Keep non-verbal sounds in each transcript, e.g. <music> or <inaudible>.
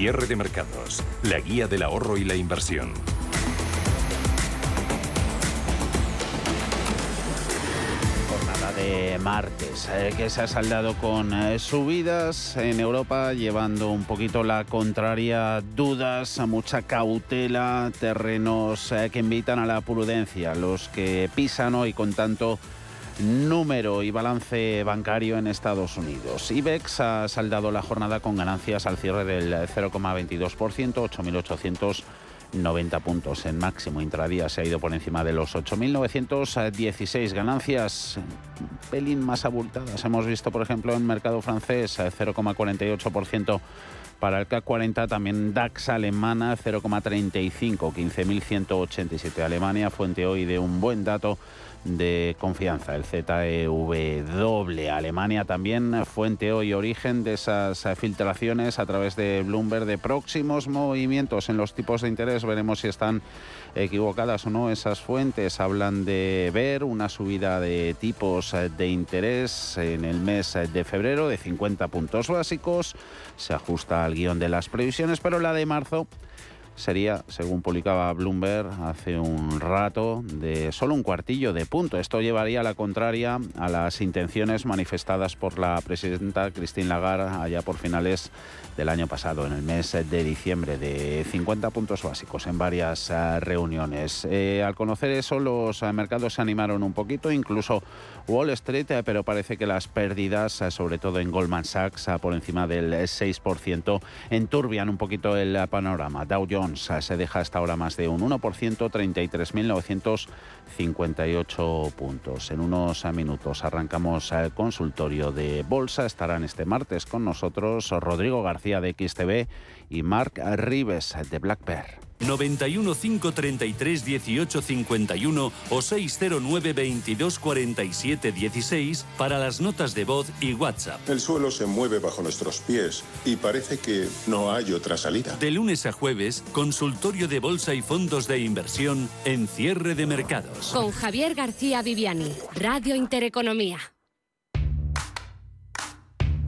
Cierre de mercados, la guía del ahorro y la inversión. Jornada de martes, eh, que se ha saldado con eh, subidas en Europa, llevando un poquito la contraria, dudas, mucha cautela, terrenos eh, que invitan a la prudencia, los que pisan hoy con tanto número y balance bancario en Estados Unidos. IBEX ha saldado la jornada con ganancias al cierre del 0,22%, 8.890 puntos en máximo intradía. Se ha ido por encima de los 8.916 ganancias, un pelín más abultadas. Hemos visto, por ejemplo, en mercado francés 0,48% para el CAC 40 también DAX alemana 0,35, 15.187 Alemania, fuente hoy de un buen dato de confianza, el ZEW. Alemania también fuente hoy origen de esas filtraciones a través de Bloomberg de próximos movimientos en los tipos de interés. Veremos si están equivocadas o no esas fuentes. Hablan de ver una subida de tipos de interés en el mes de febrero de 50 puntos básicos. Se ajusta al guion de las previsiones, pero la de marzo sería, según publicaba Bloomberg hace un rato, de solo un cuartillo de punto. Esto llevaría a la contraria a las intenciones manifestadas por la presidenta Christine Lagarde allá por finales del año pasado, en el mes de diciembre, de 50 puntos básicos en varias eh, reuniones. Eh, al conocer eso, los eh, mercados se animaron un poquito, incluso Wall Street, pero parece que las pérdidas, sobre todo en Goldman Sachs, por encima del 6%, enturbian un poquito el panorama. Dow Jones se deja hasta ahora más de un 1%, 33.958 puntos. En unos minutos arrancamos el consultorio de bolsa. Estarán este martes con nosotros Rodrigo García de XTV y Mark Rives de Black Bear. 91 533 18 51 o 609 22 47 16 para las notas de voz y WhatsApp. El suelo se mueve bajo nuestros pies y parece que no hay otra salida. De lunes a jueves, consultorio de bolsa y fondos de inversión en cierre de mercados. Con Javier García Viviani, Radio Intereconomía.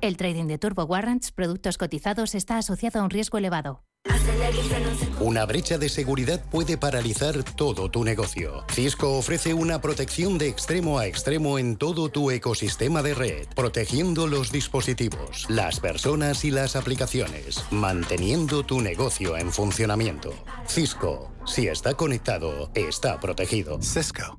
El trading de turbo warrants, productos cotizados, está asociado a un riesgo elevado. Una brecha de seguridad puede paralizar todo tu negocio. Cisco ofrece una protección de extremo a extremo en todo tu ecosistema de red, protegiendo los dispositivos, las personas y las aplicaciones, manteniendo tu negocio en funcionamiento. Cisco, si está conectado, está protegido. Cisco.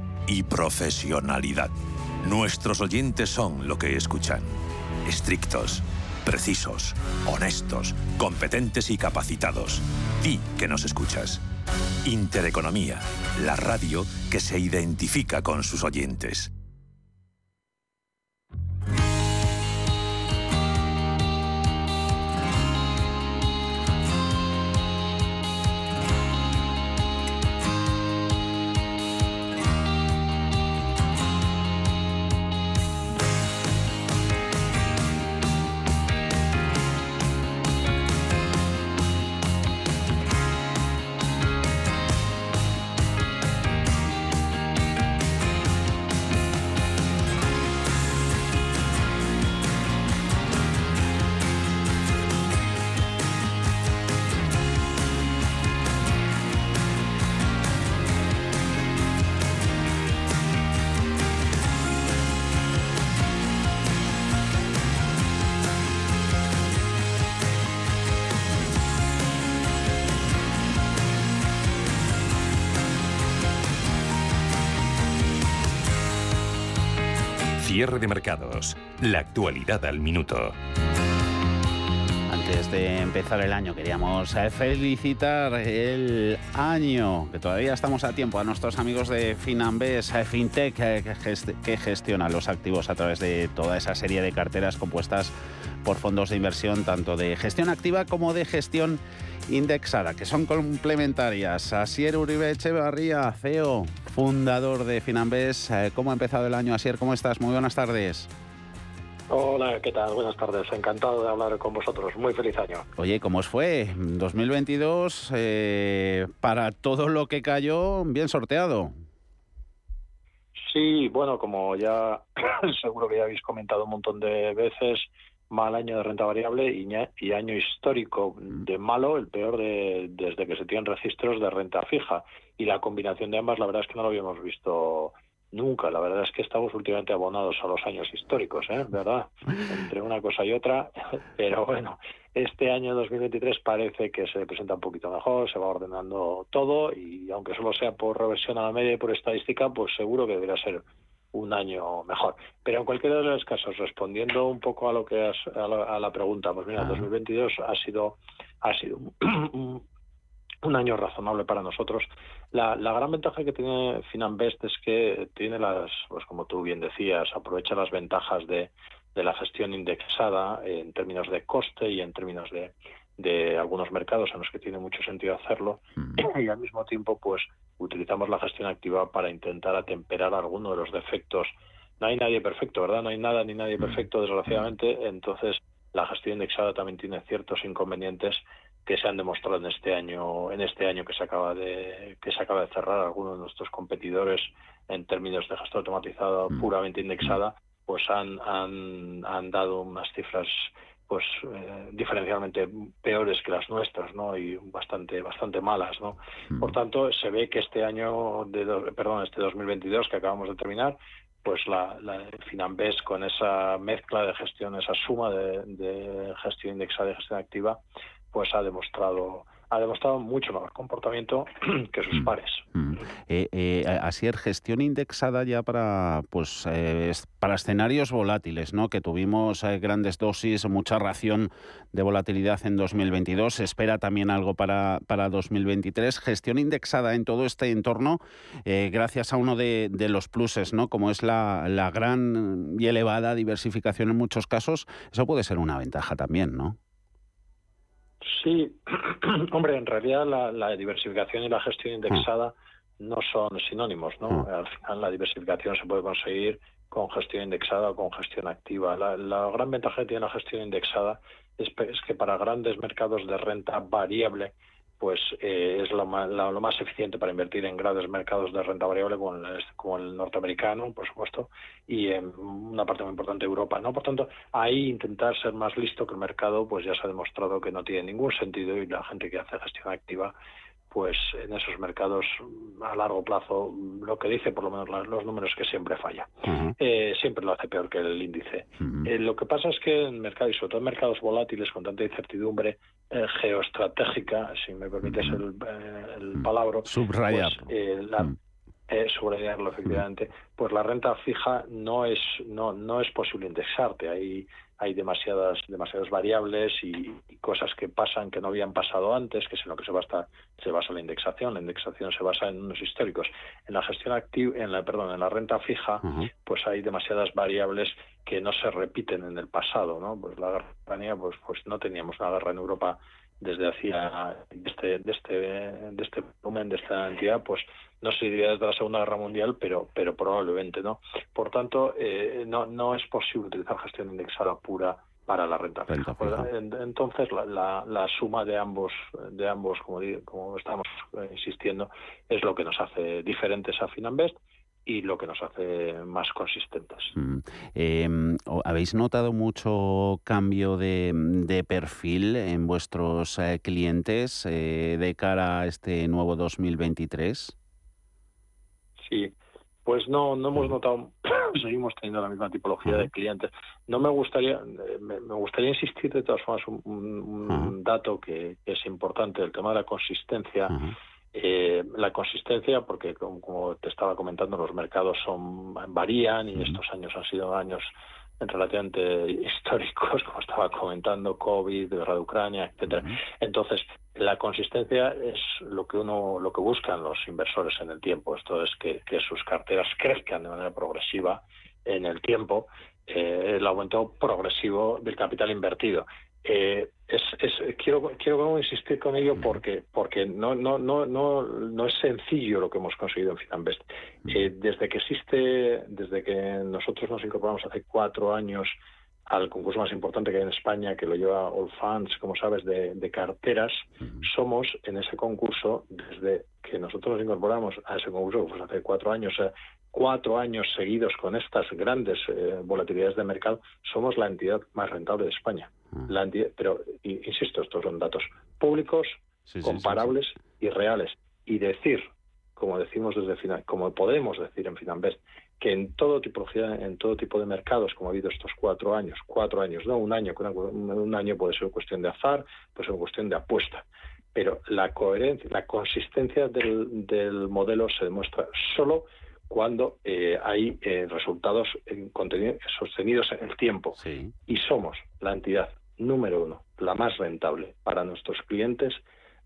y profesionalidad. Nuestros oyentes son lo que escuchan. Estrictos, precisos, honestos, competentes y capacitados. Di que nos escuchas. Intereconomía, la radio que se identifica con sus oyentes. Cierre de mercados. La actualidad al minuto. Antes de empezar el año queríamos eh, felicitar el año, que todavía estamos a tiempo, a nuestros amigos de Finambes eh, FinTech, eh, que gestiona los activos a través de toda esa serie de carteras compuestas por fondos de inversión, tanto de gestión activa como de gestión indexada, que son complementarias. Asier Uribe Echevarría, CEO, fundador de Finambes. Eh, ¿Cómo ha empezado el año, Asier? ¿Cómo estás? Muy buenas tardes. Hola, ¿qué tal? Buenas tardes. Encantado de hablar con vosotros. Muy feliz año. Oye, ¿cómo os fue? 2022, eh, para todo lo que cayó, bien sorteado. Sí, bueno, como ya <coughs> seguro que ya habéis comentado un montón de veces, mal año de renta variable y, año histórico de malo, el peor de, desde que se tienen registros de renta fija. Y la combinación de ambas, la verdad es que no lo habíamos visto nunca. La verdad es que estamos últimamente abonados a los años históricos, ¿eh? ¿verdad? <laughs> Entre una cosa y otra. <laughs> Pero bueno, este año 2023 parece que se presenta un poquito mejor, se va ordenando todo y aunque solo sea por reversión a la media y por estadística, pues seguro que debería ser un año mejor. Pero en cualquiera de los casos, respondiendo un poco a lo que a, la, pregunta, pues mira, 2022 ha sido ha sido <clears throat> un, año razonable para nosotros. La, la, gran ventaja que tiene Finanbest es que tiene las, pues como tú bien decías, aprovecha las ventajas de, de la gestión indexada en términos de coste y en términos de, de algunos mercados en los que tiene mucho sentido hacerlo <clears throat> y al mismo tiempo pues utilizamos la gestión activa para intentar atemperar algunos de los defectos. No hay nadie perfecto, ¿verdad? No hay nada ni nadie perfecto, desgraciadamente. Entonces, la gestión indexada también tiene ciertos inconvenientes que se han demostrado en este año, en este año que se acaba de que se acaba de cerrar. Algunos de nuestros competidores, en términos de gestión automatizada puramente indexada, pues han, han, han dado unas cifras pues eh, diferencialmente peores que las nuestras, ¿no? Y bastante bastante malas, ¿no? Por mm. tanto, se ve que este año de perdón, este 2022 que acabamos de terminar, pues la, la Finambes con esa mezcla de gestión, esa suma de, de gestión indexada y gestión activa, pues ha demostrado ha demostrado mucho mejor comportamiento <clears throat> que sus mm, pares. Mm. Eh, eh, así es, gestión indexada ya para pues eh, para escenarios volátiles, ¿no? Que tuvimos grandes dosis, mucha ración de volatilidad en 2022. Se espera también algo para, para 2023. Gestión indexada en todo este entorno, gracias a uno de, de, los pluses, ¿no? Como es la, la gran y elevada diversificación en muchos casos, eso puede ser una ventaja también, ¿no? Sí, <clears throat> hombre, en realidad la, diversificación y la gestión indexada no son sinónimos, ¿no? Al final la diversificación se puede conseguir con gestión indexada o con gestión activa. La, gran ventaja que tiene la gestión indexada es, que para grandes mercados de renta variable, pues eh, es lo más, lo más, eficiente para invertir en grandes mercados de renta variable como el, como el norteamericano, por supuesto, y en una parte muy importante Europa. ¿no? Por tanto, ahí intentar ser más listo que el mercado, pues ya se ha demostrado que no tiene ningún sentido y la gente que hace gestión activa pues en esos mercados a largo plazo lo que dice por lo menos los números que siempre falla. Eh, siempre lo hace peor que el índice. Eh, lo que pasa es que en mercados y sobre todo en mercados volátiles con tanta incertidumbre eh, geoestratégica si me permites el, el palabra subrayar. pues, la, subrayarlo efectivamente. Pues la renta fija no es no no es posible indexarte. Hay hay demasiadas demasiadas variables y, cosas que pasan que no habían pasado antes, que es en lo que se basa se basa la indexación. La indexación se basa en unos históricos. En la gestión activa, en la perdón, en la renta fija, pues hay demasiadas variables que no se repiten en el pasado, ¿no? Pues la guerra pues pues no teníamos una guerra en Europa desde hacía este, de este, de este volumen, de esta entidad, pues no se diría desde la Segunda Guerra Mundial, pero, pero probablemente no. Por tanto, eh, no, no es posible utilizar gestión indexada pura para la renta fija. Pues, entonces, la, la, suma de ambos, de ambos como, como estamos eh, insistiendo, es lo que nos hace diferentes a Finanbest y lo que nos hace más consistentes. Mm. Em, ¿Habéis notado mucho cambio de, perfil en vuestros eh, clientes eh, de cara a este nuevo 2023? Sí, pues no, no hemos notado, <coughs> seguimos teniendo la misma tipología de clientes. No me gustaría, eh, me, gustaría insistir de todas formas un, dato que, es importante, el tema de la consistencia. Eh, la consistencia, porque como, te estaba comentando, los mercados son varían y estos años han sido años relativamente <laughs> históricos, como estaba comentando, COVID, guerra de Ucrania, etcétera. Entonces, la consistencia es lo que uno, lo que buscan los inversores en el tiempo. Esto es que, sus carteras crezcan de manera progresiva en el tiempo, eh, el aumento progresivo del capital invertido. Eh, es, quiero quiero insistir con ello porque porque no no no no no es sencillo lo que hemos conseguido en Finanbest eh, desde que existe desde que nosotros nos incorporamos hace cuatro años al concurso más importante que hay en España que lo lleva All Funds como sabes de, carteras somos en ese concurso desde que nosotros nos incorporamos a ese concurso pues hace cuatro años eh, cuatro años seguidos con estas grandes volatilidades de mercado somos la entidad más rentable de España la pero insisto, estos son datos públicos, comparables y reales. Y decir, como decimos desde final, como podemos decir en Finanbest, que en todo tipo en todo tipo de mercados, como ha habido estos cuatro años, cuatro años, no un año, un año puede ser cuestión de azar, puede ser cuestión de apuesta, pero la coherencia, la consistencia del, del modelo se demuestra solo cuando eh, hay eh, resultados en sostenidos en el tiempo. Y somos la entidad número uno, la más rentable para nuestros clientes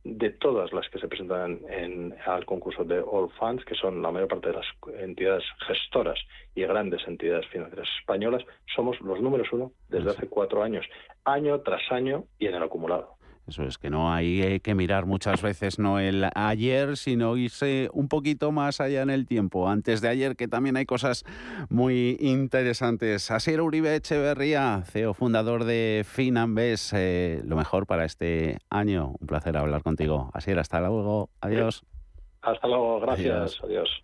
de todas las que se presentan en, al concurso de All Funds, que son la mayor parte de las entidades gestoras y grandes entidades financieras españolas, somos los números uno desde hace cuatro años, año tras año y en el acumulado. Eso es que no hay que mirar muchas veces no el ayer, sino irse un poquito más allá en el tiempo, antes de ayer, que también hay cosas muy interesantes. Asier Uribe Echeverría, CEO fundador de Finambes, eh, lo mejor para este año. Un placer hablar contigo. Asier, hasta luego. Adiós. Hasta luego, gracias. Adiós.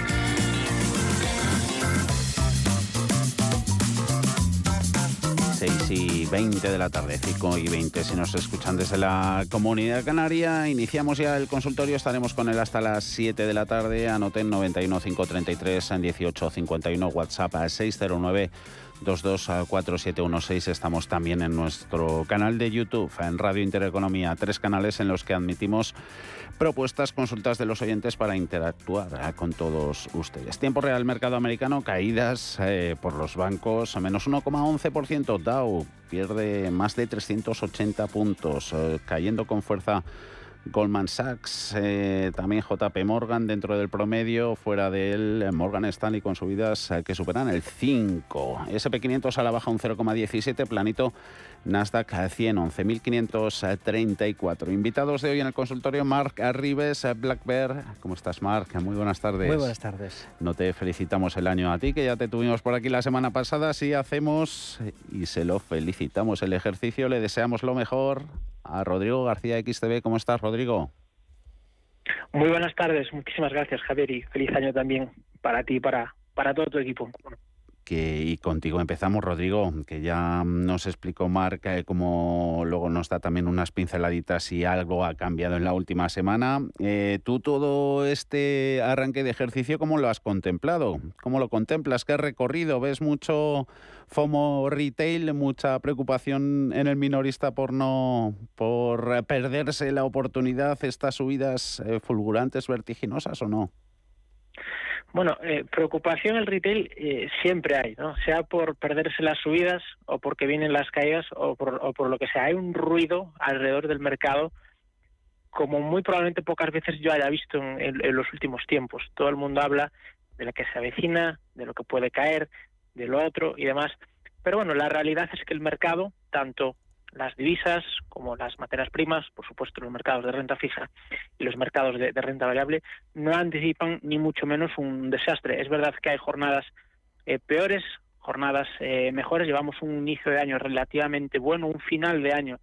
6 y 20 de la tarde, 5 y 20 si nos escuchan desde la comunidad canaria. Iniciamos ya el consultorio, estaremos con él hasta las 7 de la tarde. Anoten 91 533 en 18 51, WhatsApp a 609 224-716. Estamos también en nuestro canal de YouTube, en Radio Intereconomía, tres canales en los que admitimos propuestas, consultas de los oyentes para interactuar eh, con todos ustedes. Tiempo real, mercado americano, caídas eh, por los bancos, menos 1,11%. Dow pierde más de 380 puntos, eh, cayendo con fuerza Goldman Sachs, eh, también JP Morgan dentro del promedio, fuera de él Morgan Stanley con subidas eh, que superan el 5. SP500 a la baja un 0,17, planito Nasdaq 100, 11.534. Invitados de hoy en el consultorio, Mark Arribes, Black Bear. ¿Cómo estás, Mark? Muy buenas tardes. Muy buenas tardes. No te felicitamos el año a ti, que ya te tuvimos por aquí la semana pasada. Sí hacemos y se lo felicitamos el ejercicio, le deseamos lo mejor a Rodrigo García XTV. ¿Cómo estás, Rodrigo? Muy buenas tardes, muchísimas gracias, Javier, y feliz año también para ti y para, para todo tu equipo y contigo empezamos, Rodrigo, que ya nos explicó Marc eh, como luego nos da también unas pinceladitas si algo ha cambiado en la última semana. Eh, ¿Tú todo este arranque de ejercicio cómo lo has contemplado? ¿Cómo lo contemplas? ¿Qué recorrido? ¿Ves mucho FOMO retail, mucha preocupación en el minorista por no por perderse la oportunidad, estas subidas eh, fulgurantes, vertiginosas o no? Bueno, eh, preocupación en el retail eh, siempre hay, ¿no? Sea por perderse las subidas o porque vienen las caídas o por, o por lo que sea. Hay un ruido alrededor del mercado como muy probablemente pocas veces yo haya visto en, los últimos tiempos. Todo el mundo habla de lo que se avecina, de lo que puede caer, de lo otro y demás. Pero bueno, la realidad es que el mercado, tanto las divisas, como las materias primas, por supuesto los mercados de renta fija y los mercados de, renta variable, no anticipan ni mucho menos un desastre. Es verdad que hay jornadas eh, peores, jornadas eh, mejores. Llevamos un inicio de año relativamente bueno, un final de año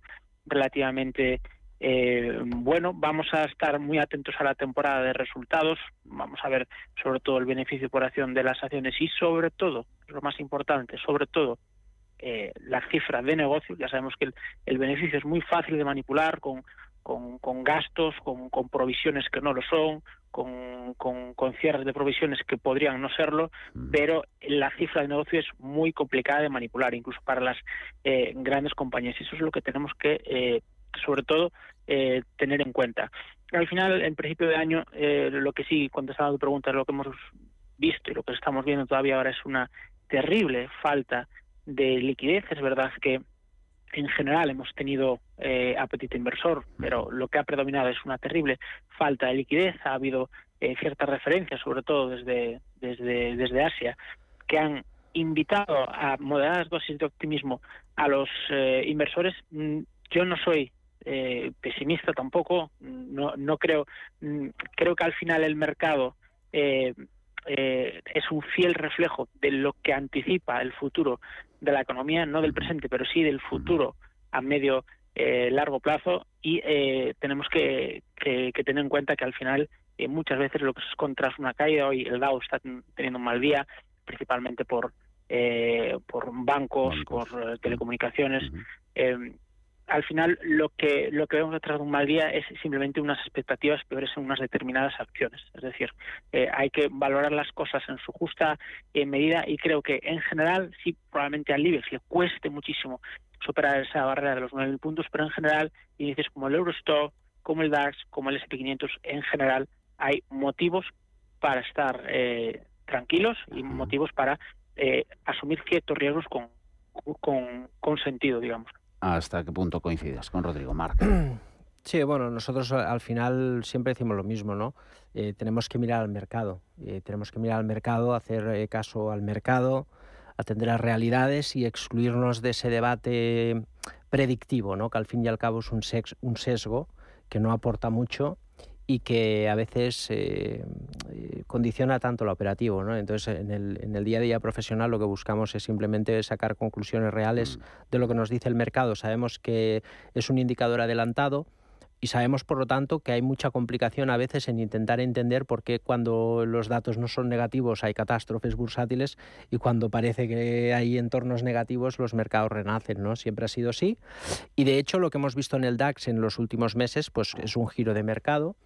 relativamente eh, bueno. Vamos a estar muy atentos a la temporada de resultados. Vamos a ver sobre todo el beneficio por acción de las acciones y sobre todo, lo más importante, sobre todo eh, la cifra de negocio. Ya sabemos que el, beneficio es muy fácil de manipular con, con, gastos, con, con, provisiones que no lo son, con, con, cierres de provisiones que podrían no serlo, mm. pero la cifra de negocio es muy complicada de manipular, incluso para las eh, grandes compañías. Y eso es lo que tenemos que, eh, sobre todo, eh, tener en cuenta. Al final, en principio de año, lo que sí, contestando a tu pregunta, lo que hemos visto y lo que estamos viendo todavía ahora es una terrible falta de liquidez. Es verdad que en general hemos tenido eh, apetito inversor, pero lo que ha predominado es una terrible falta de liquidez. Ha habido eh, ciertas referencias, sobre todo desde, desde, desde Asia, que han invitado a moderadas dosis de optimismo a los eh, inversores. Mm, yo no soy pesimista tampoco, no, no creo, mm, creo que al final el mercado eh, eh, es un fiel reflejo de lo que anticipa el futuro de la economía, no del presente, pero sí del futuro a medio eh, largo plazo. Y eh, tenemos que, tener en cuenta que al final muchas veces lo que se contra es una caída, hoy el Dow está teniendo un mal día, principalmente por, por bancos, por telecomunicaciones al final lo que lo que vemos detrás de un mal día es simplemente unas expectativas peores en unas determinadas acciones. Es decir, eh, hay que valorar las cosas en su justa eh, medida y creo que en general sí probablemente al IBEX le cueste muchísimo superar esa barrera de los 9.000 puntos, pero en general índices como el Eurostock, como el DAX, como el S&P500 en general hay motivos para estar eh, tranquilos y motivos para asumir ciertos riesgos con, con, con sentido, digamos. ¿Hasta qué punto coincides con Rodrigo Marc? <clears throat> Sí, bueno, nosotros al final siempre decimos lo mismo, ¿no? Eh, tenemos que mirar al mercado, eh, tenemos que mirar al mercado, hacer eh, caso al mercado, atender a realidades y excluirnos de ese debate predictivo, ¿no? Que al fin y al cabo es un, un sesgo que no aporta mucho y que a veces eh, condiciona tanto lo operativo. ¿no? Entonces, en el, en el, día a día profesional lo que buscamos es simplemente sacar conclusiones reales mm. de lo que nos dice el mercado. Sabemos que es un indicador adelantado y sabemos, por lo tanto, que hay mucha complicación a veces en intentar entender por qué cuando los datos no son negativos hay catástrofes bursátiles y cuando parece que hay entornos negativos los mercados renacen. ¿no? Siempre ha sido así. Y de hecho, lo que hemos visto en el DAX en los últimos meses pues, es un giro de mercado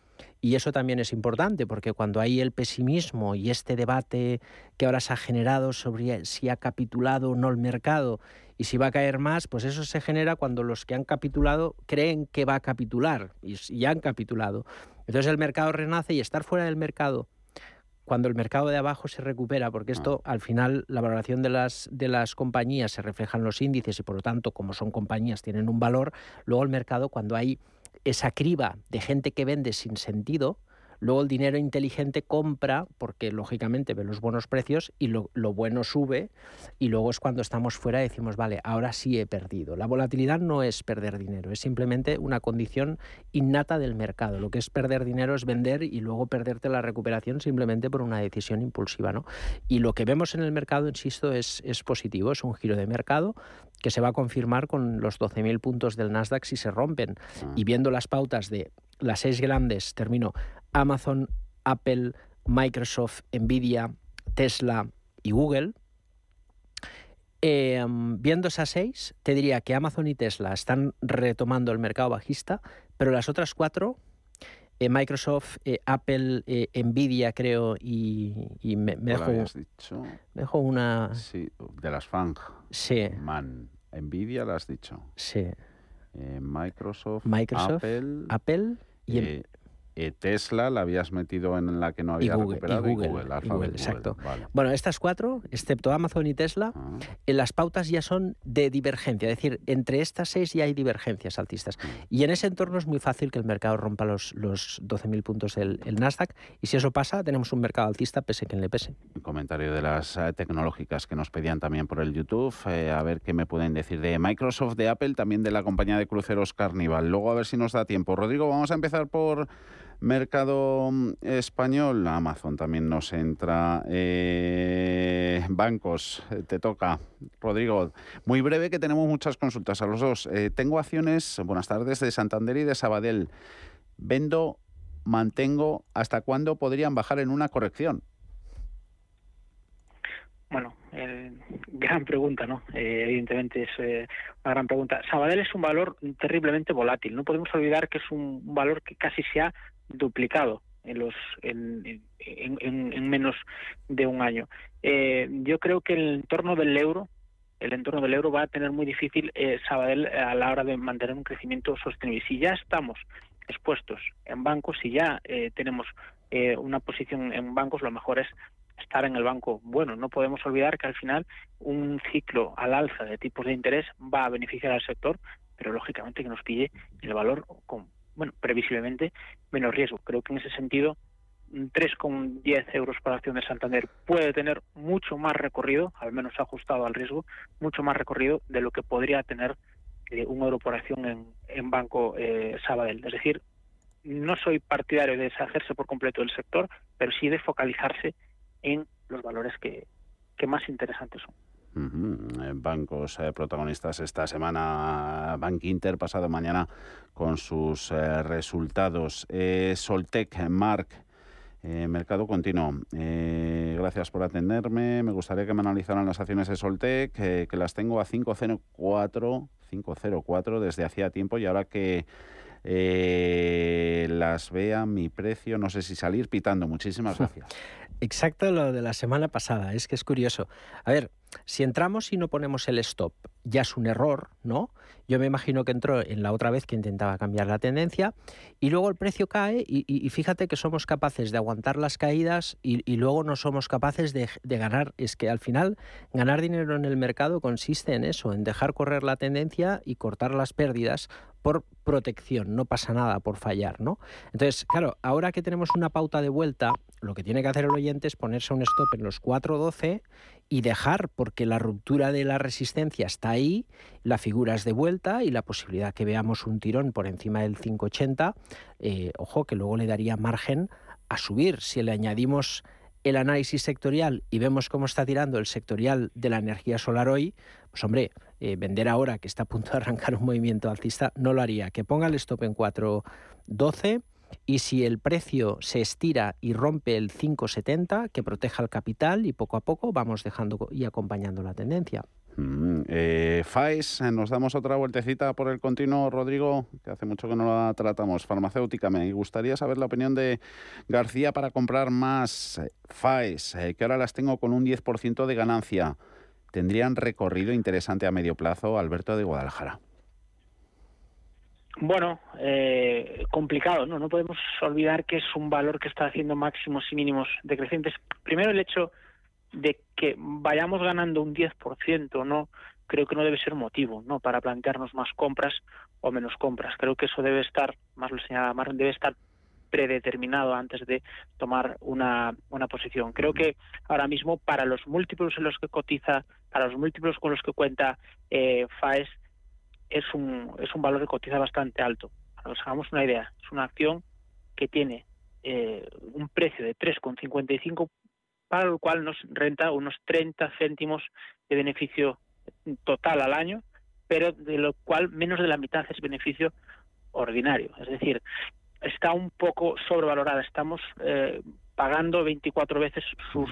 Y eso también es importante porque cuando hay el pesimismo y este debate que ahora se ha generado sobre si ha capitulado o no el mercado y si va a caer más, pues eso se genera cuando los que han capitulado creen que va a capitular y han capitulado. Entonces el mercado renace y estar fuera del mercado cuando el mercado de abajo se recupera, porque esto al final la valoración de las, de las compañías se refleja en los índices y por lo tanto como son compañías tienen un valor, luego el mercado cuando hay esa criba de gente que vende sin sentido, luego el dinero inteligente compra porque lógicamente ve los buenos precios y lo, bueno sube y luego es cuando estamos fuera y decimos, vale, ahora sí he perdido. La volatilidad no es perder dinero, es simplemente una condición innata del mercado. Lo que es perder dinero es vender y luego perderte la recuperación simplemente por una decisión impulsiva. ¿no? Y lo que vemos en el mercado, insisto, es, es positivo, es un giro de mercado que se va a confirmar con los 12.000 puntos del Nasdaq si se rompen. Ah. Y viendo las pautas de las seis grandes, termino, Amazon, Apple, Microsoft, Nvidia, Tesla y Google, em, viendo esas seis, te diría que Amazon y Tesla están retomando el mercado bajista, pero las otras cuatro, eh, Microsoft, eh, Apple, eh, Nvidia, creo, y, me, dejo, dicho? me dejo una... Sí, de las FANG. Sí. Man, Nvidia la has dicho. Sí. Microsoft, Microsoft, Apple, Apple y, Tesla la habías metido en la que no había recuperado y Google, exacto. Bueno, estas cuatro, excepto Amazon y Tesla, ah. en las pautas ya son de divergencia, es decir, entre estas seis ya hay divergencias altistas. Mm. Y en ese entorno es muy fácil que el mercado rompa los, los 12.000 puntos el, el, Nasdaq y si eso pasa tenemos un mercado altista pese quien le pese. Un comentario de las eh, tecnológicas que nos pedían también por el YouTube, eh, a ver qué me pueden decir de Microsoft, de Apple, también de la compañía de cruceros Carnival. Luego a ver si nos da tiempo. Rodrigo, vamos a empezar por Mercado mm, español, Amazon también nos entra. Eh, bancos, eh, te toca. Rodrigo, muy breve que tenemos muchas consultas a los dos. Eh, tengo acciones, buenas tardes, de Santander y de Sabadell. Vendo, mantengo, ¿hasta cuándo podrían bajar en una corrección? Bueno, <laughs> gran pregunta, ¿no? evidentemente es una gran pregunta. Sabadell es un valor terriblemente volátil. No podemos olvidar que es un valor que casi se ha duplicado en los en, en, menos de un año. Eh, yo creo que el entorno del euro el entorno del euro va a tener muy difícil eh, a la hora de mantener un crecimiento sostenible. Si ya estamos expuestos en bancos, si ya eh, tenemos eh, una posición en bancos, lo mejor es estar en el banco bueno. No podemos olvidar que al final un ciclo al alza de tipos de interés va a beneficiar al sector, pero lógicamente que nos pille el valor con bueno, previsiblemente menos riesgo. Creo que en ese sentido 3,10 euros por acción de Santander puede tener mucho más recorrido, al menos ajustado al riesgo, mucho más recorrido de lo que podría tener eh, un euro por acción en, en Banco eh, Sabadell. Es decir, no soy partidario de deshacerse por completo del sector, pero sí de focalizarse en los valores que, que más interesantes son. Bancos eh, protagonistas esta semana, Bank Inter pasado mañana con sus eh, resultados. Eh, Soltec, Mark, mercado continuo. gracias por atenderme. Me gustaría que me analizaran las acciones de Soltec, que las tengo a 504, 504 desde hacía tiempo y ahora que las vea mi precio, no sé si salir pitando. Muchísimas <laughs> gracias. Exacto lo de la semana pasada, es que es curioso. A ver, si entramos y no ponemos el stop, ya es un error, ¿no? Yo me imagino que entró en la otra vez que intentaba cambiar la tendencia y luego el precio cae y, fíjate que somos capaces de aguantar las caídas y, luego no somos capaces de, ganar. Es que al final ganar dinero en el mercado consiste en eso, en dejar correr la tendencia y cortar las pérdidas por protección, no pasa nada por fallar, ¿no? Entonces, claro, ahora que tenemos una pauta de vuelta, lo que tiene que hacer el oyente es ponerse un stop en los 4.12 y dejar, porque la ruptura de la resistencia está ahí, la figura es de vuelta y la posibilidad que veamos un tirón por encima del 580, eh, ojo, que luego le daría margen a subir. Si le añadimos el análisis sectorial y vemos cómo está tirando el sectorial de la energía solar hoy, pues hombre, eh, vender ahora que está a punto de <laughs> arrancar un movimiento alcista no lo haría. Que ponga el stop en 4.12 y si el precio se estira y rompe el 5,70, que proteja el capital y poco a poco vamos dejando y acompañando la tendencia. Mm, eh, FAES, eh, nos damos otra vueltecita por el continuo, Rodrigo, que hace mucho que no la tratamos. Farmacéutica, me gustaría saber la opinión de García para comprar más eh, FAES, que ahora las tengo con un 10% de ganancia. ¿Tendrían recorrido interesante a medio plazo, Alberto de Guadalajara? Bueno, eh, complicado, ¿no? No podemos olvidar que es un valor que está haciendo máximos y mínimos decrecientes. Primero el hecho de que vayamos ganando un 10%, ¿no? Creo que no debe ser motivo, ¿no? Para plantearnos más compras o menos compras. Creo que eso debe estar, más lo señala más debe estar predeterminado antes de tomar una, una posición. Creo que ahora mismo para los múltiplos en los que cotiza, para los múltiplos con los que cuenta eh, FAES, es un, es un valor que cotiza bastante alto. Para que hagamos una idea, es una acción que tiene eh, un precio de 3,55 para lo cual nos renta unos 30 céntimos de beneficio total al año, pero de lo cual menos de la mitad es beneficio ordinario. Es decir, está un poco sobrevalorada. Estamos eh, pagando 24 veces sus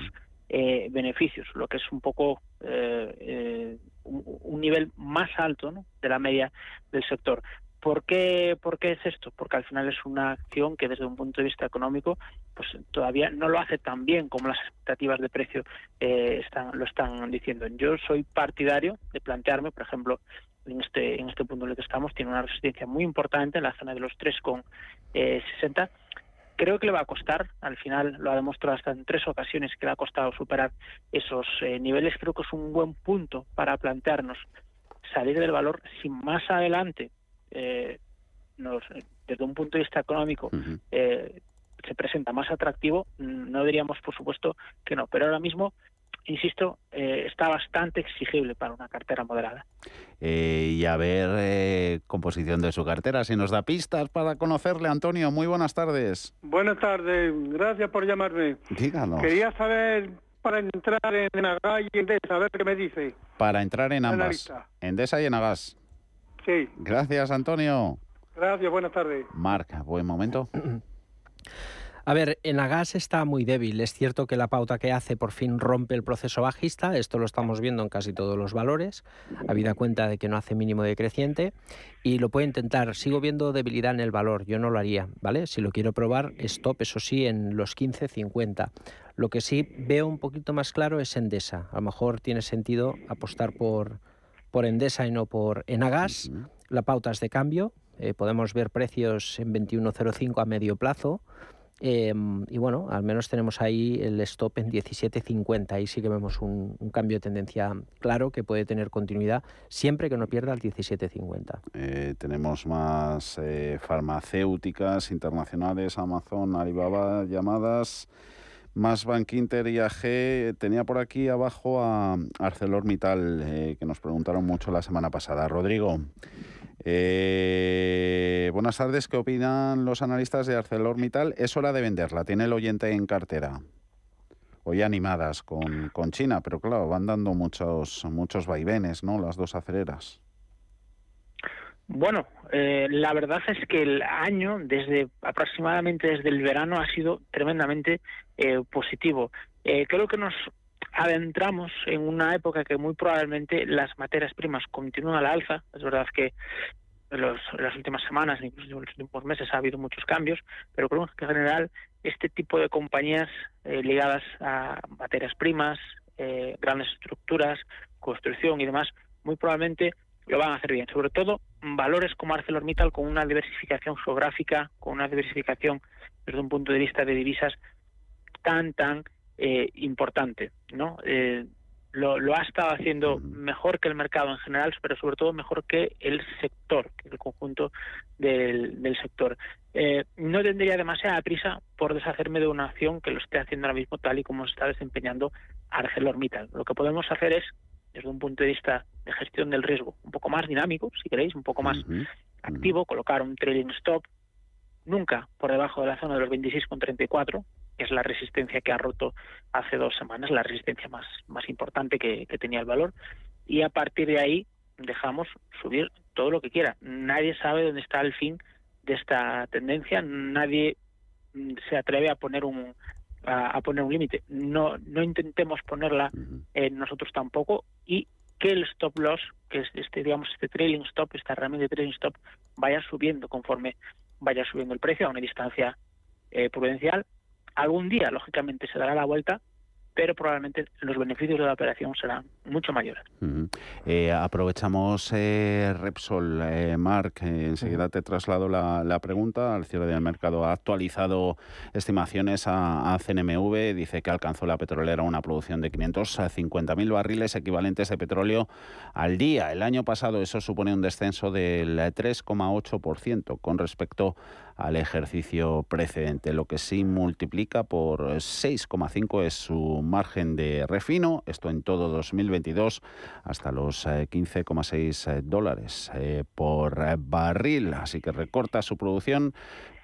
eh, beneficios, lo que es un poco eh, eh, un, nivel más alto de la media del sector. ¿Por qué, ¿Por qué es esto? Porque al final es una acción que desde un punto de vista económico pues todavía no lo hace tan bien como las expectativas de precio eh, lo están diciendo. Yo soy partidario de plantearme, por ejemplo, en este, en este punto en el que estamos, tiene una resistencia muy importante en la zona de los 3,60. Eh, Creo que le va a costar, al final lo ha demostrado hasta en tres ocasiones que le ha costado superar esos eh, niveles. Creo que es un buen punto para plantearnos salir del valor. Si más adelante eh, nos, desde un punto de vista económico eh, se presenta más atractivo, no diríamos por supuesto que no, pero ahora mismo, insisto, eh, está bastante exigible para una cartera moderada. Eh, y a ver, eh, composición de su cartera, si nos da pistas para conocerle, Antonio, muy buenas tardes. Buenas tardes, gracias por llamarme. Díganos. Quería saber para entrar en Enagas y Endesa, a ver qué me dice. Para entrar en ambas, Endesa y Enagas. Sí. Gracias, Antonio. Gracias, buenas tardes. Marca, buen momento. <clears throat> A ver, Enagas está muy débil. Es cierto que la pauta que hace por fin rompe el proceso bajista. Esto lo estamos viendo en casi todos los valores, habida cuenta de que no hace mínimo decreciente. Y lo puede intentar. Sigo viendo debilidad en el valor. Yo no lo haría, ¿vale? Si lo quiero probar, stop, eso sí, en los 15.50. Lo que sí veo un poquito más claro es Endesa. A lo mejor tiene sentido apostar por, por Endesa y no por Enagas. La pauta es de cambio. Eh, podemos ver precios en 21.05 a medio plazo. Eh, y bueno, al menos tenemos ahí el stop en 17.50. Ahí sí que vemos un, un, cambio de tendencia claro que puede tener continuidad siempre que no pierda el 17.50. Eh, tenemos más eh, farmacéuticas internacionales, Amazon, Alibaba, llamadas. Más Bank Inter y AG. Tenía por aquí abajo a ArcelorMittal, eh, que nos preguntaron mucho la semana pasada. Rodrigo, eh, buenas tardes. ¿Qué opinan los analistas de ArcelorMittal? Es hora de venderla. Tiene el oyente en cartera. Hoy animadas con, con China, pero claro, van dando muchos, muchos vaivenes, ¿no? Las dos acereras. Bueno, eh, la verdad es que el año, desde aproximadamente desde el verano, ha sido tremendamente eh, positivo. Eh, creo que nos adentramos en una época que muy probablemente las materias primas continúan a la alza. Es verdad que en, los, en las últimas semanas, incluso en los últimos meses, ha habido muchos cambios, pero creo que en general este tipo de compañías eh, ligadas a materias primas, eh, grandes estructuras, construcción y demás, muy probablemente lo van a hacer bien. Sobre todo valores como ArcelorMittal con una diversificación geográfica, con una diversificación desde un punto de vista de divisas tan, tan eh, importante, ¿no? Eh, lo, lo, ha estado haciendo mejor que el mercado en general, pero sobre todo mejor que el sector, que el conjunto del, del sector. Eh, no tendría demasiada prisa por deshacerme de una acción que lo esté haciendo ahora mismo tal y como se está desempeñando ArcelorMittal. Lo que podemos hacer es, desde un punto de vista de gestión del riesgo, un poco más dinámico, si queréis, un poco más uh -huh. activo, colocar un trailing stop, nunca por debajo de la zona de los 26,34, que es la resistencia que ha roto hace dos semanas, la resistencia más, más importante que, que, tenía el valor, y a partir de ahí dejamos subir todo lo que quiera. Nadie sabe dónde está el fin de esta tendencia, nadie se atreve a poner un a, a poner un límite. No, no intentemos ponerla eh, nosotros tampoco y que el stop loss, que es este, digamos, este trailing stop, esta herramienta de trailing stop, vaya subiendo conforme vaya subiendo el precio a una distancia eh, prudencial. Algún día, lógicamente, se dará la vuelta pero probablemente los beneficios de la operación serán mucho mayores. Eh, aprovechamos eh, Repsol, eh, Mark, enseguida te traslado la, pregunta. Al cierre del mercado ha actualizado estimaciones a, CNMV, dice que alcanzó la petrolera una producción de 550.000 barriles equivalentes de petróleo al día. El año pasado eso supone un descenso del 3,8% con respecto al ejercicio precedente. Lo que sí multiplica por 6,5 es su margen de refino, esto en todo 2022 hasta los 15,6 eh, dólares eh, por barril, así que recorta su producción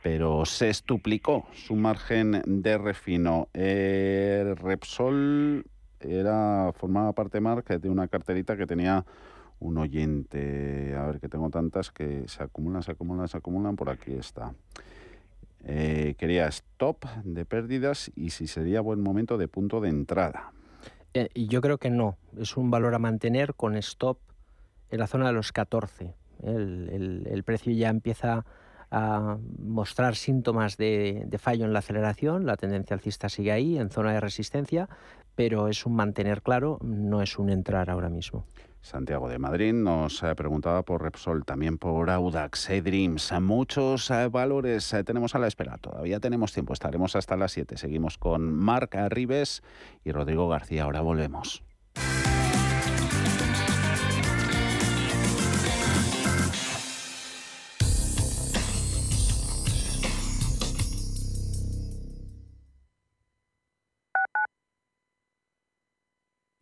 pero se estuplicó su margen de refino. Repsol era formaba parte de una carterita que tenía un oyente, a ver que tengo tantas que se acumulan, se acumulan, se acumulan, por aquí está. Eh, quería stop de pérdidas y si sería buen momento de punto de entrada. Eh, yo creo que no, es un valor a mantener con stop en la zona de los 14. El, precio ya empieza a mostrar síntomas de, de, fallo en la aceleración, la tendencia alcista sigue ahí, en zona de resistencia, pero es un mantener claro, no es un entrar ahora mismo. Santiago de Madrid nos eh, preguntaba por Repsol, también por Audax, Dreams. Muchos eh, valores eh, tenemos a la espera. Todavía tenemos tiempo, estaremos hasta las 7. Seguimos con Marc Arribes y Rodrigo García. Ahora volvemos.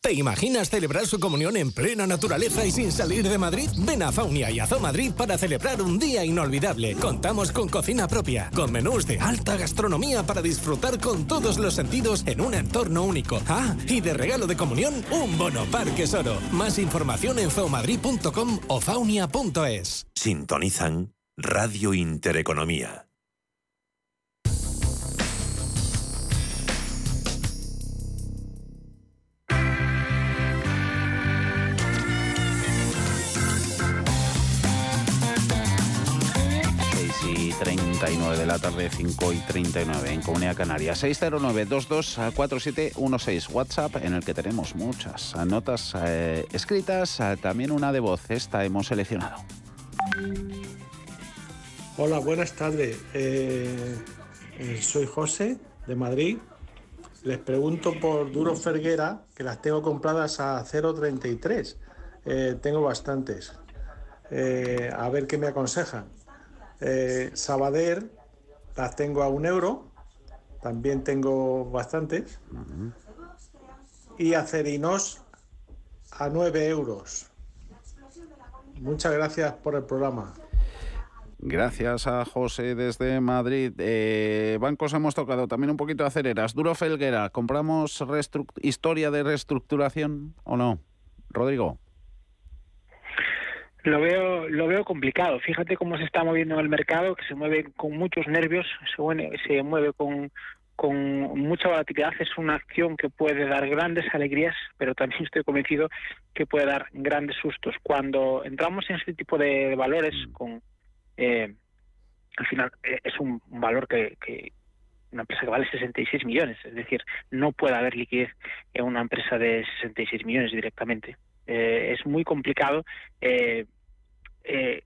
¿Te imaginas celebrar su comunión en plena naturaleza y sin salir de Madrid? Ven a Faunia y a Zoo Madrid para celebrar un día inolvidable. Contamos con cocina propia, con menús de alta gastronomía para disfrutar con todos los sentidos en un entorno único. Ah, y de regalo de comunión, un bono Parque Soro. Más información en zoomadrid.com o faunia.es. Sintonizan Radio Intereconomía. 39 de la tarde, 5 y 39 en Comunidad Canaria. 609-224716 WhatsApp en el que tenemos muchas notas eh, escritas, eh, también una de voz. Esta hemos seleccionado. Hola, buenas tardes. Eh, soy José de Madrid. Les pregunto por Duro Ferguera, que las tengo compradas a 0,33. tengo bastantes. a ver qué me aconsejan. Eh, Sabader las tengo a un euro, también tengo bastantes. Y Acerinos a nueve euros. Muchas gracias por el programa. Gracias a José desde Madrid. Eh, bancos hemos tocado también un poquito de acereras. Duro Felguera, ¿compramos historia de reestructuración o no? Rodrigo. Lo veo, lo veo complicado. Fíjate cómo se está moviendo el mercado, que se mueve con muchos nervios, se mueve, se mueve con, con mucha volatilidad. Es una acción que puede dar grandes alegrías, pero también <laughs> estoy convencido que puede dar grandes sustos. Cuando entramos en este tipo de valores, con eh, al final eh, es un valor que, que una empresa que vale 66 millones, es decir, no puede haber liquidez en una empresa de 66 millones directamente. Eh, es muy complicado eh, eh,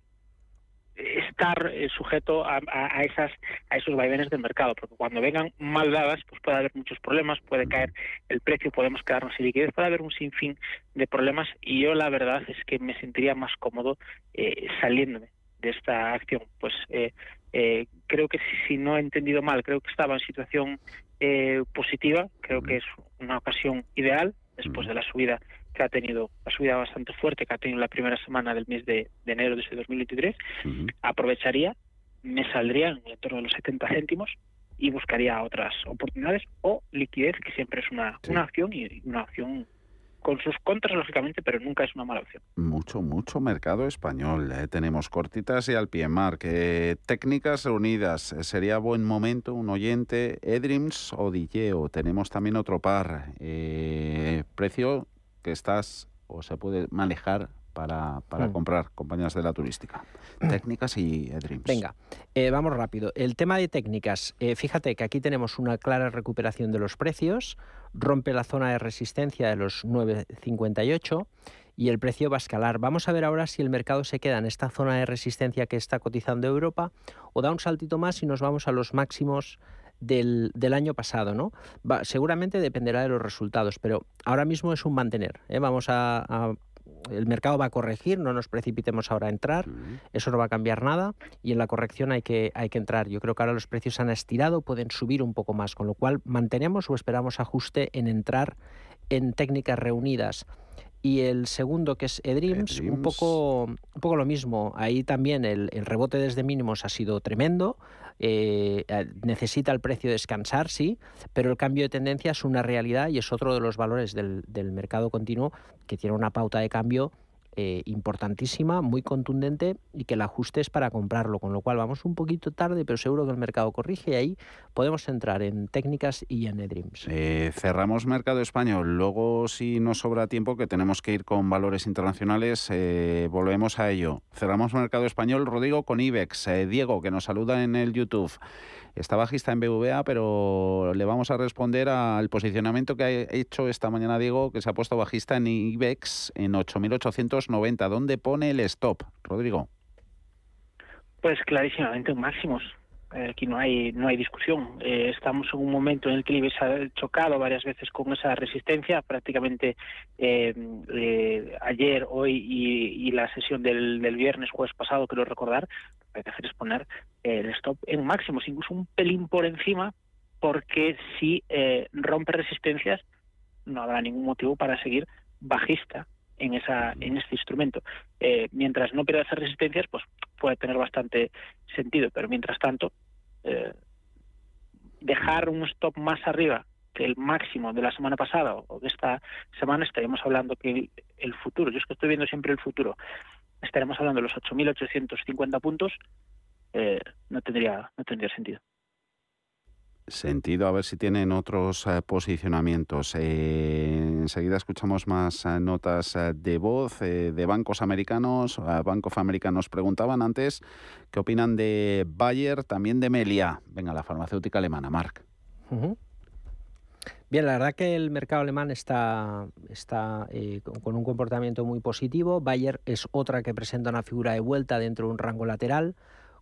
estar sujeto a, esas a esos vaivenes del mercado porque cuando vengan mal dadas pues puede haber muchos problemas puede caer el precio podemos quedarnos sin liquidez puede haber un sinfín de problemas y yo la verdad es que me sentiría más cómodo saliéndome de esta acción. Pues creo que si, si, no he entendido mal creo que estaba en situación positiva creo que es una ocasión ideal después de la subida que ha tenido una subida bastante fuerte que ha tenido la primera semana del mes de, enero de este 2023, aprovecharía, me saldría en el entorno de los 70 céntimos y buscaría otras oportunidades o liquidez, que siempre es una, una opción y una opción con sus contras, lógicamente, pero nunca es una mala opción. Mucho, mucho mercado español. ¿eh? Tenemos cortitas y al pie mar. Que técnicas reunidas. Eh, sería buen momento un oyente. Edrims o Dilleo. Tenemos también otro par. Eh, precio que estás o se puede manejar para, para mm. comprar compañías de la turística. Técnicas y Dreams. Venga, eh, vamos rápido. El tema de técnicas, eh, fíjate que aquí tenemos una clara recuperación de los precios, rompe la zona de resistencia de los 9,58 y el precio va a escalar. Vamos a ver ahora si el mercado se queda en esta zona de resistencia que está cotizando Europa o da un saltito más y nos vamos a los máximos del, del año pasado, ¿no? seguramente dependerá de los resultados, pero ahora mismo es un mantener. ¿eh? Vamos a, el mercado va a corregir, no nos precipitemos ahora a entrar, eso no va a cambiar nada y en la corrección hay que, hay que entrar. Yo creo que ahora los precios han estirado, pueden subir un poco más, con lo cual mantenemos o esperamos ajuste en entrar en técnicas reunidas. Y el segundo, que es eDreams, Un, poco, un poco lo mismo. Ahí también el, el rebote desde mínimos ha sido tremendo. Eh, necesita el precio descansar, sí, pero el cambio de tendencia es una realidad y es otro de los valores del, del mercado continuo que tiene una pauta de cambio eh, importantísima, muy contundente y que el ajuste es para comprarlo, con lo cual vamos un poquito tarde, pero seguro que el mercado corrige y ahí podemos entrar en técnicas y en. Eh, cerramos mercado español, luego si nos sobra tiempo que tenemos que ir con valores internacionales, eh, volvemos a ello. Cerramos mercado español, Rodrigo, con IBEX. Diego, que nos saluda en el YouTube. Está bajista en BVA, pero le vamos a responder al posicionamiento que ha hecho esta mañana Diego, que se ha puesto bajista en IBEX en 8.890. ¿Dónde pone el stop, Rodrigo? Pues clarísimamente en máximos. Eh, aquí no hay no hay discusión. Eh, estamos en un momento en el que el ha chocado varias veces con esa resistencia. Prácticamente eh, ayer, hoy y, la sesión del, del, viernes, jueves pasado, quiero recordar, lo que hay que hacer es poner el stop en máximos, incluso un pelín por encima, porque si rompe resistencias no habrá ningún motivo para seguir bajista en esa en este instrumento. mientras no pierda esas resistencias, pues puede tener bastante sentido, pero mientras tanto, eh, dejar un stop más arriba que el máximo de la semana pasada o de esta semana, estaríamos hablando que el, futuro, yo es que estoy viendo siempre el futuro, estaremos hablando de los 8.850 puntos, eh, no tendría no tendría sentido sentido, a ver si tienen otros eh, posicionamientos. Eh, enseguida escuchamos más eh, notas de voz de bancos americanos. bancos americanos preguntaban antes qué opinan de Bayer, también de Melia. Venga, la farmacéutica alemana, Marc. Bien, la verdad que el mercado alemán está, está con un comportamiento muy positivo. Bayer es otra que presenta una figura de vuelta dentro de un rango lateral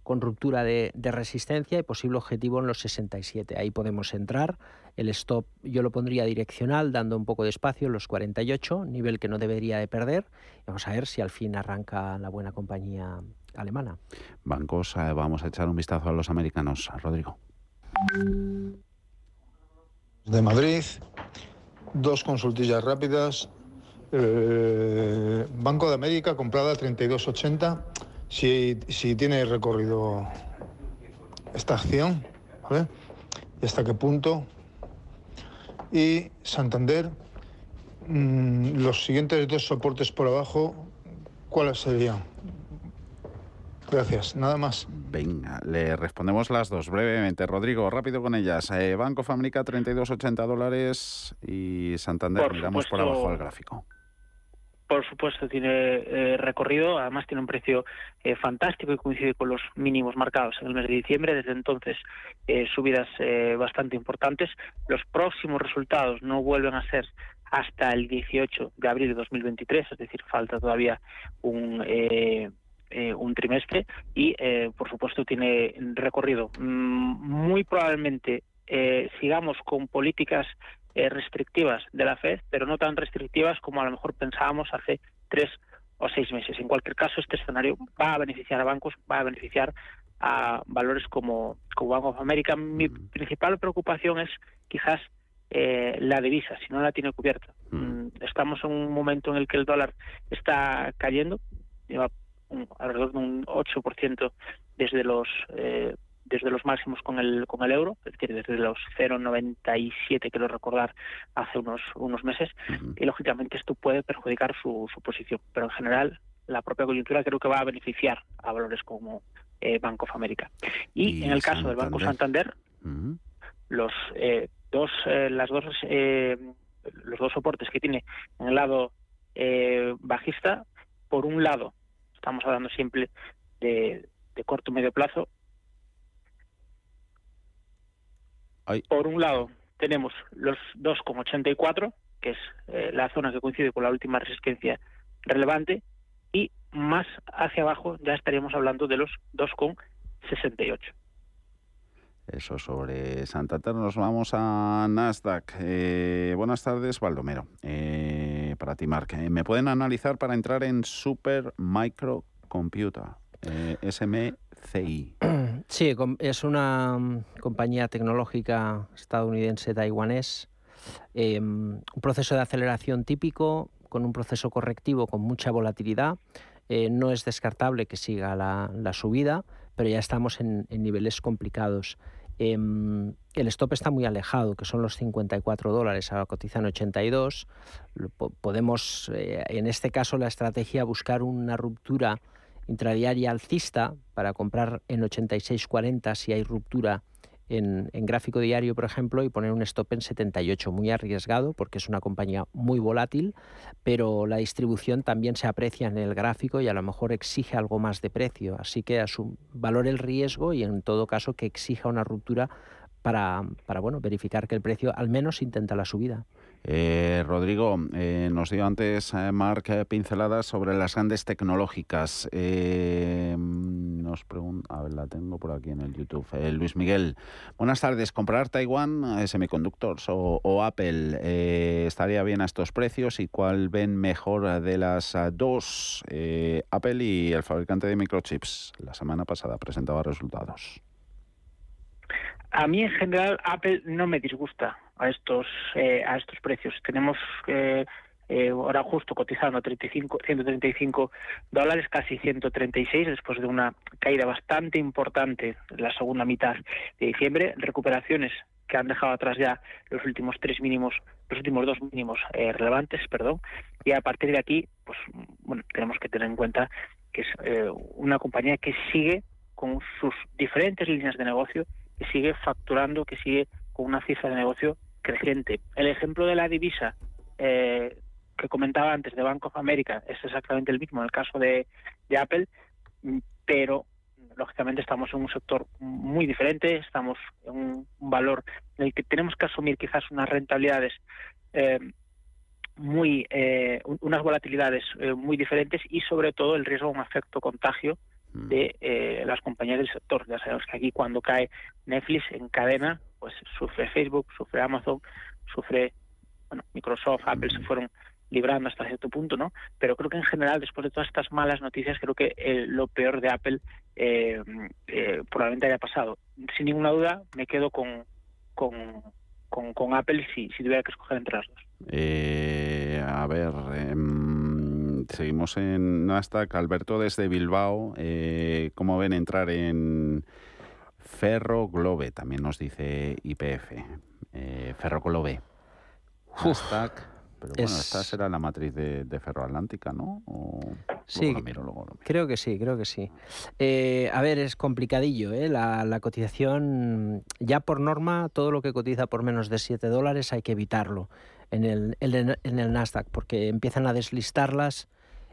con ruptura de, resistencia y posible objetivo en los 67. Ahí podemos entrar. El stop yo lo pondría direccional, dando un poco de espacio en los 48, nivel que no debería de perder. Vamos a ver si al fin arranca la buena compañía alemana. Bancos, eh, vamos a echar un vistazo a los americanos. Rodrigo. De Madrid, dos consultillas rápidas. Eh, Banco de América comprada 32.80 si, si tiene recorrido esta acción, ¿vale? Y hasta qué punto. Y Santander, mm, los siguientes dos soportes por abajo, ¿cuáles serían? Gracias, nada más. Venga, le respondemos las dos brevemente. Rodrigo, rápido con ellas. Eh, Banco of America, 32,80 dólares y Santander, Por miramos por abajo al gráfico. Por supuesto tiene eh, recorrido, además tiene un precio eh, fantástico y coincide con los mínimos marcados en el mes de diciembre, desde entonces eh, subidas eh, bastante importantes. Los próximos resultados no vuelven a ser hasta el 18 de abril de 2023, es decir, falta todavía un, eh, eh, un trimestre y, eh, por supuesto, tiene recorrido. Mm, muy probablemente eh, sigamos con políticas eh, restrictivas de la Fed, pero no tan restrictivas como a lo mejor pensábamos hace tres o seis meses. En cualquier caso, este escenario va a beneficiar a bancos, va a beneficiar a valores como, como Bank of America. Mi principal preocupación es quizás eh, la divisa, si no la tiene cubierta. Mm, Estamos en un momento en el que el dólar está cayendo, lleva un- alrededor de un 8% desde los eh, desde los máximos con el con el euro, es decir, desde los 0,97 quiero recordar hace unos unos meses y lógicamente esto puede perjudicar su, su posición, pero en general la propia coyuntura creo que va a beneficiar a valores como eh, Bank of America. Y, Y en el caso del Banco Santander. Los eh, dos eh, las dos eh, los dos soportes que tiene en el lado eh, bajista por un lado estamos hablando siempre de, de corto medio plazo por un lado tenemos los 2,84 que es eh, la zona que coincide con la última resistencia relevante y más hacia abajo ya estaríamos hablando de los 2,68 Eso sobre Santander. Nos vamos a Nasdaq. Eh, buenas tardes, Baldomero. Eh, para ti, Marc. Eh, ¿Me pueden analizar para entrar en Super Micro Computer? Eh, SMCI. <clears throat> Sí, es una mm, compañía tecnológica estadounidense taiwanés. eh, un proceso de aceleración típico, con un proceso correctivo con mucha volatilidad. Eh, no es descartable que siga la, la subida, pero ya estamos en, en niveles complicados. Em, el stop está muy alejado, que son los 54 dólares, ahora cotizan 82. Lo po- podemos, eh, en este caso, la estrategia buscar una ruptura intradiaria alcista para comprar en 86.40 si hay ruptura en, gráfico diario, por ejemplo, y poner un stop en 78. Muy arriesgado porque es una compañía muy volátil, pero la distribución también se aprecia en el gráfico y a lo mejor exige algo más de precio. Así que valore el riesgo y en todo caso que exija una ruptura para, para bueno, verificar que el precio al menos intenta la subida. Eh, Rodrigo, eh, nos dio antes eh, Marc eh, pinceladas sobre las grandes tecnológicas. Eh, nos pregunta, a ver, la tengo por aquí en el YouTube. Eh, Luis Miguel, buenas tardes. ¿Comprar Taiwan eh, Semiconductors o, o Apple estaría bien a estos precios? ¿Y cuál ven mejor de las dos? Apple y el fabricante de microchips. La semana pasada presentaba resultados. A mí en general Apple no me disgusta a estos eh, a estos precios. Tenemos eh, eh, ahora justo cotizando a 35, 135 dólares, casi 136 después de una caída bastante importante en la segunda mitad de diciembre, recuperaciones que han dejado atrás ya los últimos tres mínimos, los últimos dos mínimos eh, relevantes, perdón, y a partir de aquí, pues bueno, tenemos que tener en cuenta que es eh, una compañía que sigue con sus diferentes líneas de negocio, que sigue facturando, que sigue con una cifra de negocio creciente. El ejemplo de la divisa eh, que comentaba antes de Bank of America es exactamente el mismo en el caso de, de Apple, mm, pero lógicamente estamos en un sector muy diferente, estamos en un, valor en el que tenemos que asumir quizás unas rentabilidades eh, muy eh, un- unas volatilidades eh, muy diferentes y sobre todo el riesgo de un efecto contagio de eh, las compañías del sector. Ya sabemos que aquí cuando cae Netflix en cadena, pues sufre Facebook, sufre Amazon, sufre bueno, Microsoft, Apple se fueron librando hasta cierto punto, ¿no? Pero creo que en general, después de todas estas malas noticias, creo que eh, lo peor de Apple eh, eh, probablemente haya pasado. Sin ninguna duda, me quedo con, con, con, con Apple si, si tuviera que escoger entre las dos. Eh, a ver, em, seguimos en Nasdaq. Alberto desde Bilbao, eh, ¿cómo ven entrar en Ferro Globe? También nos dice IPF. Eh, Ferro Globe. Nasdaq. Pero bueno, esta será la matriz de, de Ferroatlántica, ¿no? sí, creo que sí, creo que sí. Eh, a ver, es complicadillo, ¿eh? La, la, cotización, ya por norma, todo lo que cotiza por menos de 7 dólares hay que evitarlo en el, en el Nasdaq, porque empiezan a deslistarlas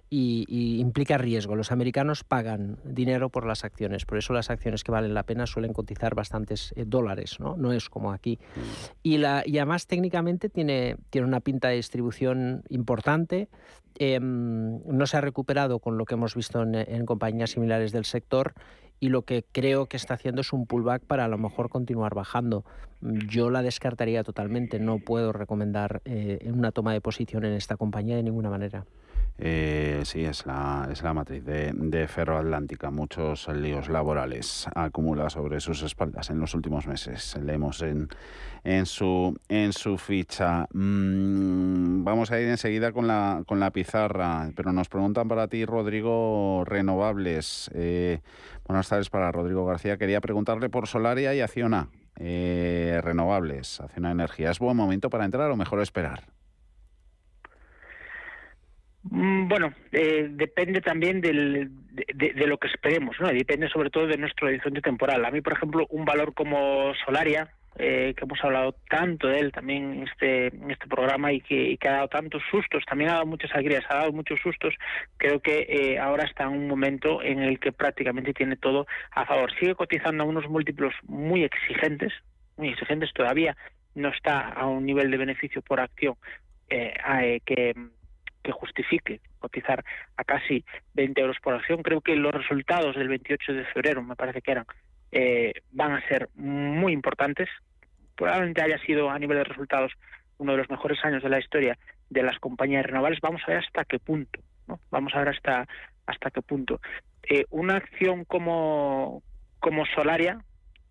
y, implica riesgo. Los americanos pagan dinero por las acciones, por eso las acciones que valen la pena suelen cotizar bastantes eh, dólares, ¿no? no es como aquí. Y, la, y además técnicamente tiene, tiene una pinta de distribución importante, em, no se ha recuperado con lo que hemos visto en, en compañías similares del sector y lo que creo que está haciendo es un pullback para a lo mejor continuar bajando. Yo la descartaría totalmente, no puedo recomendar eh, una toma de posición en esta compañía de ninguna manera. Eh, sí, es la, es la matriz de, de Ferroatlántica. Muchos líos laborales acumula sobre sus espaldas en los últimos meses. Leemos en, en, su, en su ficha. Mm, vamos a ir enseguida con la, con la pizarra, pero nos preguntan para ti, Rodrigo, renovables. Eh, buenas tardes para Rodrigo García. Quería preguntarle por Solaria y Acciona. Eh, renovables, Acciona Energía. ¿Es buen momento para entrar o mejor esperar? Mm, bueno, eh, depende también del, de, lo que esperemos, ¿no? Depende sobre todo de nuestro horizonte temporal. A mí, por ejemplo, un valor como Solaria, eh, que hemos hablado tanto de él también en este, este programa y que, ha dado tantos sustos, también ha dado muchas alegrías, ha dado muchos sustos, creo que eh, ahora está en un momento en el que prácticamente tiene todo a favor. Sigue cotizando a unos múltiplos muy exigentes, muy exigentes todavía, no está a un nivel de beneficio por acción que que justifique cotizar a casi 20 euros por acción. Creo que los resultados del 28 de febrero, me parece que eran, eh, van a ser muy importantes. Probablemente haya sido a nivel de resultados uno de los mejores años de la historia de las compañías renovables. Vamos a ver hasta qué punto. ¿no? Vamos a ver hasta hasta qué punto. Eh, una acción como como Solaria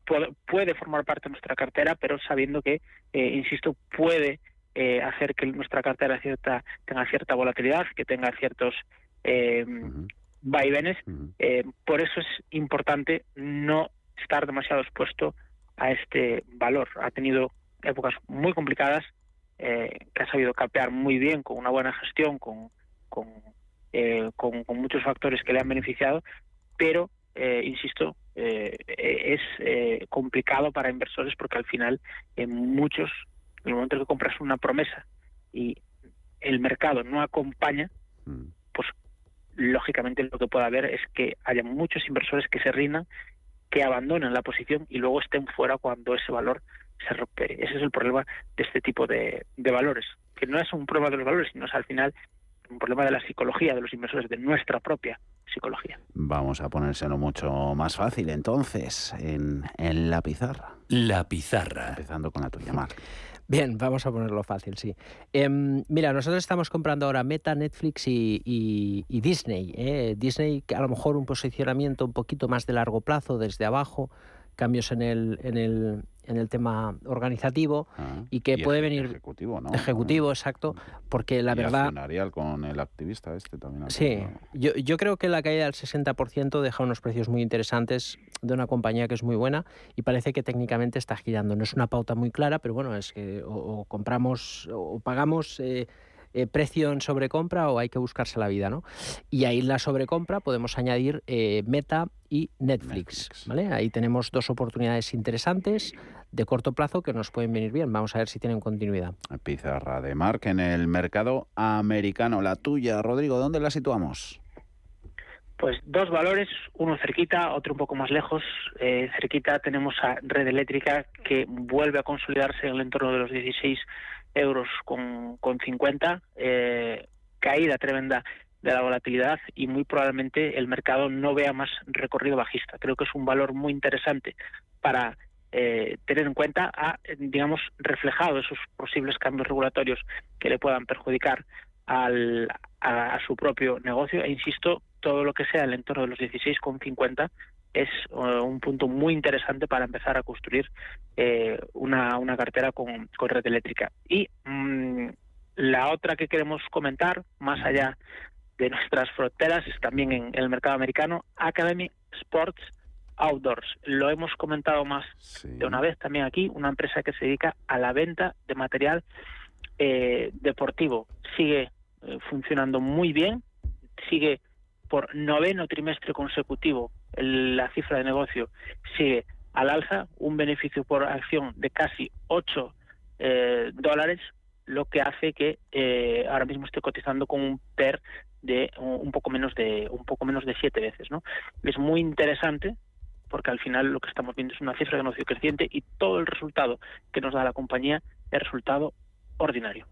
puede, puede, formar parte de nuestra cartera, pero sabiendo que, eh, insisto, puede eh, hacer que nuestra cartera cierta, tenga cierta volatilidad, que tenga ciertos vaivenes. Por eso es importante no estar demasiado expuesto a este valor. Ha tenido épocas muy complicadas, que ha sabido capear muy bien con una buena gestión, con, con, con, muchos factores que le han beneficiado, pero, insisto, es complicado para inversores porque al final muchos en el momento que compras una promesa y el mercado no acompaña, mm. pues lógicamente lo que puede haber es que haya muchos inversores que se rindan, que abandonen la posición y luego estén fuera cuando ese valor se rompe. Ese es el problema de este tipo de, valores, que no es un problema de los valores, sino es al final un problema de la psicología de los inversores, de nuestra propia psicología. Vamos a ponérselo mucho más fácil entonces en, en la pizarra. La pizarra. Empezando con la tuya, Marc. Bien, vamos a ponerlo fácil, sí. Em, mira, nosotros estamos comprando ahora Meta, Netflix y, Disney. ¿eh? Disney, a lo mejor un posicionamiento un poquito más de largo plazo, desde abajo, cambios en el, en el, en el tema organizativo ah, y que puede venir ejecutivo, ¿no? Ejecutivo, exacto, porque la verdad con el activista este también. Sí, yo, yo creo que la caída del 60% deja unos precios muy interesantes de una compañía que es muy buena y parece que técnicamente está girando. No es una pauta muy clara, pero bueno, es que o, compramos o pagamos eh, eh, precio en sobrecompra o hay que buscarse la vida, ¿no? Y ahí la sobrecompra podemos añadir eh, Meta y Netflix, ¿vale? Ahí tenemos dos oportunidades interesantes de corto plazo que nos pueden venir bien. Vamos a ver si tienen continuidad. Pizarra de Mark en el mercado americano. La tuya, Rodrigo, ¿dónde la situamos? Pues dos valores, uno cerquita, otro un poco más lejos. Eh, cerquita tenemos a Red Eléctrica que vuelve a consolidarse en el entorno de los 16 euros con, con 50, eh, caída tremenda de la volatilidad y muy probablemente el mercado no vea más recorrido bajista. Creo que es un valor muy interesante para eh, tener en cuenta, ha, digamos, reflejado esos posibles cambios regulatorios que le puedan perjudicar al, a, su propio negocio. E insisto, todo lo que sea el entorno de los 16,50 es uh, un punto muy interesante para empezar a construir eh, una, una, cartera con, con, red eléctrica. Y mm, la otra que queremos comentar, más allá de nuestras fronteras, también en, el mercado americano, Academy Sports Outdoors. Lo hemos comentado más de una vez también aquí, una empresa que se dedica a la venta de material eh, deportivo. Sigue eh, funcionando muy bien, sigue por noveno trimestre consecutivo la cifra de negocio sigue al alza, un beneficio por acción de casi 8 eh, dólares, lo que hace que eh, ahora mismo esté cotizando con un PER de un poco menos de un poco menos de siete veces, ¿no? Es muy interesante porque al final lo que estamos viendo es una cifra de negocio creciente y todo el resultado que nos da la compañía es resultado ordinario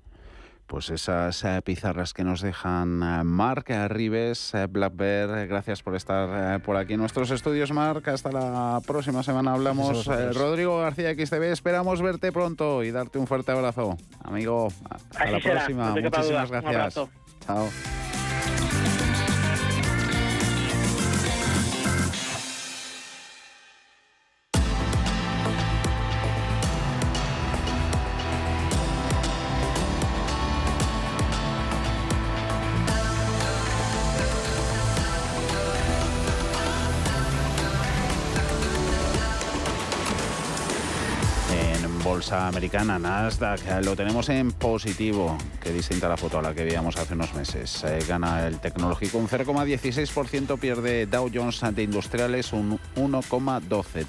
pues esas eh, pizarras que nos dejan eh, Marc eh, Rives, Black Bear. Gracias por estar por aquí en nuestros estudios, Marc. Hasta la próxima semana hablamos. Rodrigo García XTV, esperamos verte pronto y darte un fuerte abrazo. Amigo, hasta la próxima. Muchísimas gracias. Chao. Americana, Nasdaq, eh, lo tenemos en positivo. Qué distinta la foto a la que veíamos hace unos meses. Eh, gana el tecnológico un 0,16%, pierde Dow Jones de Industriales un 1,12,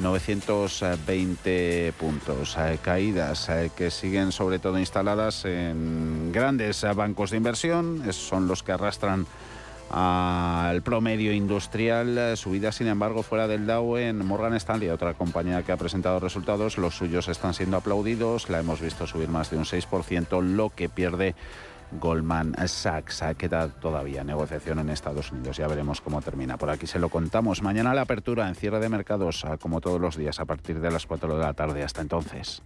33.920 puntos. Eh, caídas que siguen sobre todo instaladas en grandes bancos de inversión, son los que arrastran al promedio industrial. Eh, subida, sin embargo, fuera del Dow en Morgan Stanley, otra compañía que ha presentado resultados. Los suyos están siendo aplaudidos. La hemos visto subir más de un 6%, lo que pierde Goldman Sachs. Queda todavía negociación en Estados Unidos. Ya veremos cómo termina. Por aquí se lo contamos. Mañana la apertura en cierre de mercados, como todos los días, a partir de las 4 de la tarde. Hasta entonces.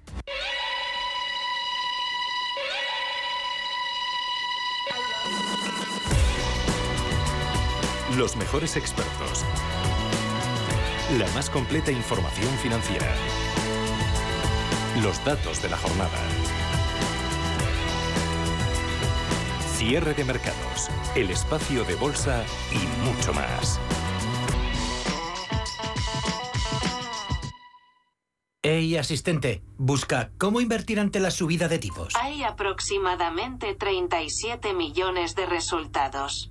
Los mejores expertos. La más completa información financiera. Los datos de la jornada. Cierre de mercados. El espacio de bolsa y mucho más. Hey, asistente, busca cómo invertir ante la subida de tipos. Hay aproximadamente 37 millones de resultados.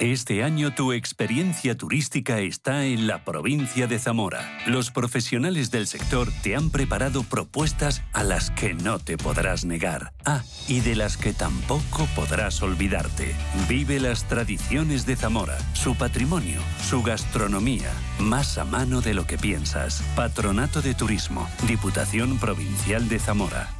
Este año tu experiencia turística está en la provincia de Zamora. Los profesionales del sector te han preparado propuestas a las que no te podrás negar. Ah, y de las que tampoco podrás olvidarte. Vive las tradiciones de Zamora, su patrimonio, su gastronomía, más a mano de lo que piensas. Patronato de Turismo, Diputación Provincial de Zamora.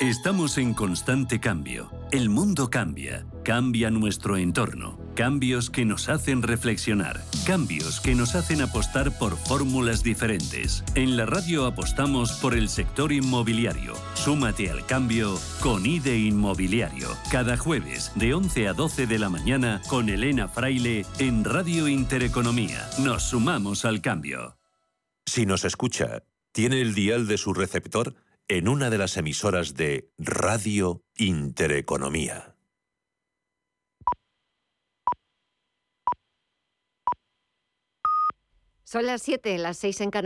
Estamos en constante cambio. El mundo cambia, cambia nuestro entorno. Cambios que nos hacen reflexionar, cambios que nos hacen apostar por fórmulas diferentes. En la radio apostamos por el sector inmobiliario. Súmate al cambio con IDE Inmobiliario. Cada jueves de 11 a 12 de la mañana con Elena Fraile en Radio Intereconomía. Nos sumamos al cambio. Si nos escucha, ¿tiene el dial de su receptor? En una de las emisoras de Radio Intereconomía. Son las 7, las 6 en Canadá.